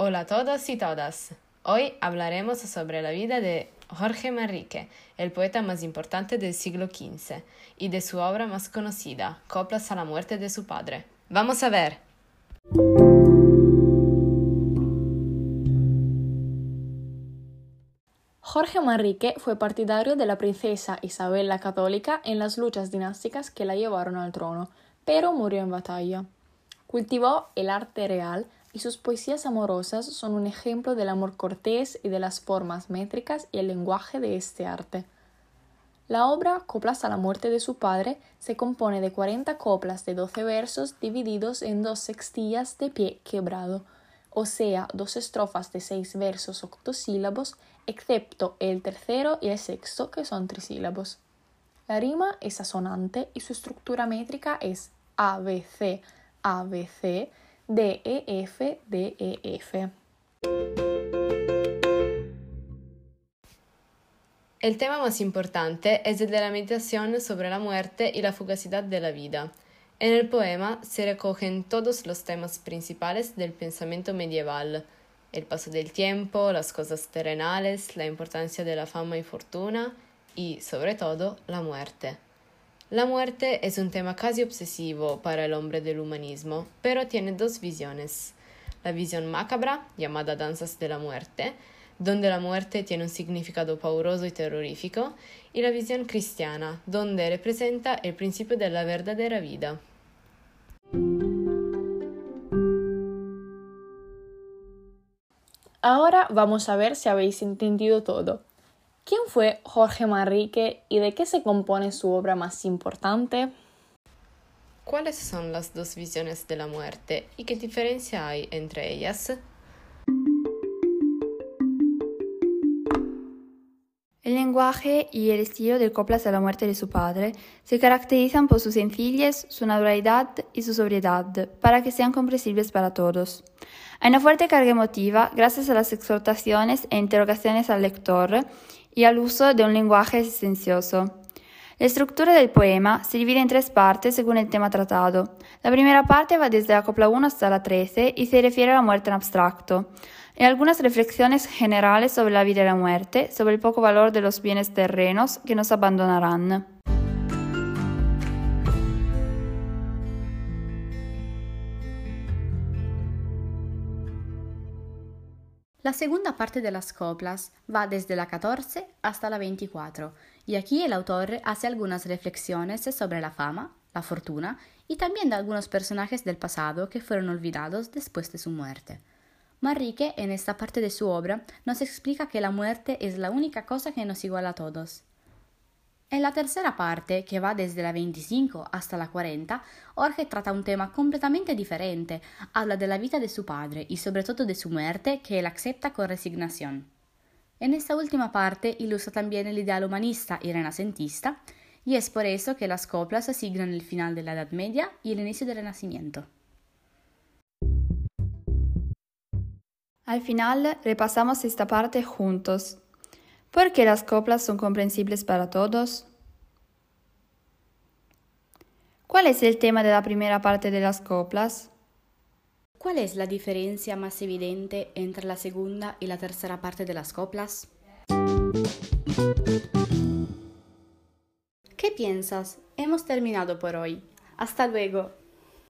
Hola a todos y todas. Hoy hablaremos sobre la vida de Jorge Manrique, el poeta más importante del siglo XV, y de su obra más conocida, Coplas a la muerte de su padre. Vamos a ver. Jorge Manrique fue partidario de la princesa Isabel la Católica en las luchas dinásticas que la llevaron al trono, pero murió en batalla. Cultivó el arte real y sus poesías amorosas son un ejemplo del amor cortés y de las formas métricas y el lenguaje de este arte. La obra Coplas a la muerte de su padre se compone de 40 coplas de 12 versos divididos en dos sextillas de pie quebrado, o sea, dos estrofas de seis versos octosílabos, excepto el tercero y el sexto, que son trisílabos. La rima es asonante y su estructura métrica es ABC, ABC, DEF, DEF. El tema más importante es el de la meditación sobre la muerte y la fugacidad de la vida. En el poema se recogen todos los temas principales del pensamiento medieval, el paso del tiempo, las cosas terrenales, la importancia de la fama y fortuna y, sobre todo, la muerte. La muerte es un tema casi obsesivo para el hombre del humanismo, pero tiene dos visiones. La visión macabra, llamada danzas de la muerte, donde la muerte tiene un significado pauroso y terrorífico, y la visión cristiana, donde representa el principio de la verdadera vida. Ahora vamos a ver si habéis entendido todo. ¿Quién fue Jorge Manrique y de qué se compone su obra más importante? ¿Cuáles son las dos visiones de la muerte y qué diferencia hay entre ellas? El lenguaje y el estilo de Coplas a la muerte de su padre se caracterizan por su sencillez, su naturalidad y su sobriedad, para que sean comprensibles para todos. Hay una fuerte carga emotiva gracias a las exhortaciones e interrogaciones al lector y al uso de un lenguaje existencioso. La estructura del poema se divide en tres partes según el tema tratado. La primera parte va desde la copla 1 hasta la 13 y se refiere a la muerte en abstracto, y algunas reflexiones generales sobre la vida y la muerte, sobre el poco valor de los bienes terrenos que nos abandonarán. La segunda parte de las coplas va desde la 14 hasta la 24 y aquí el autor hace algunas reflexiones sobre la fama, la fortuna y también de algunos personajes del pasado que fueron olvidados después de su muerte. Manrique en esta parte de su obra nos explica que la muerte es la única cosa que nos iguala a todos. En la tercera parte, que va desde la 25 hasta la 40, Jorge trata un tema completamente diferente. Habla de la vida de su padre y sobre todo de su muerte, que él acepta con resignación. En esta última parte ilustra también el ideal humanista y renacentista, y es por eso que las coplas asignan el final de la Edad Media y el inicio del Renacimiento. Al final repasamos esta parte juntos. ¿Por qué las coplas son comprensibles para todos? ¿Cuál es el tema de la primera parte de las coplas? ¿Cuál es la diferencia más evidente entre la segunda y la tercera parte de las coplas? ¿Qué piensas? Hemos terminado por hoy. Hasta luego.